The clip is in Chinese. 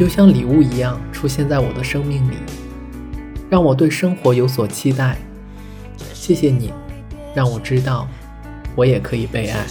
就像礼物一样出现在我的生命里让我对生活有所期待。谢谢你让我知道我也可以被爱。